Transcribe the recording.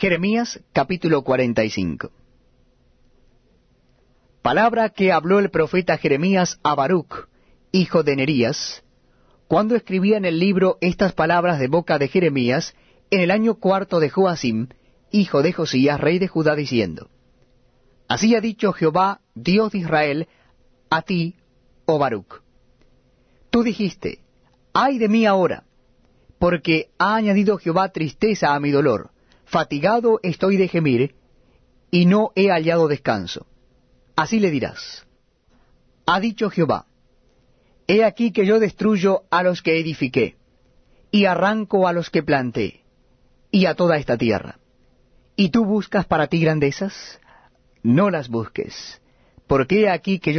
Jeremías capítulo 45 Palabra que habló el profeta Jeremías a Baruch, hijo de Nerías, cuando escribía en el libro estas palabras de boca de Jeremías en el año cuarto de Joacim, hijo de Josías, rey de Judá, diciendo, Así ha dicho Jehová, Dios de Israel, a ti, oh Baruch. Tú dijiste, ay de mí ahora, porque ha añadido Jehová tristeza a mi dolor, fatigado estoy de gemir, y no he hallado descanso. Así le dirás, ha dicho Jehová, he aquí que yo destruyo a los que edifiqué, y arranco a los que planté, y a toda esta tierra. ¿Y tú buscas para ti grandezas? No las busques, porque he aquí que yo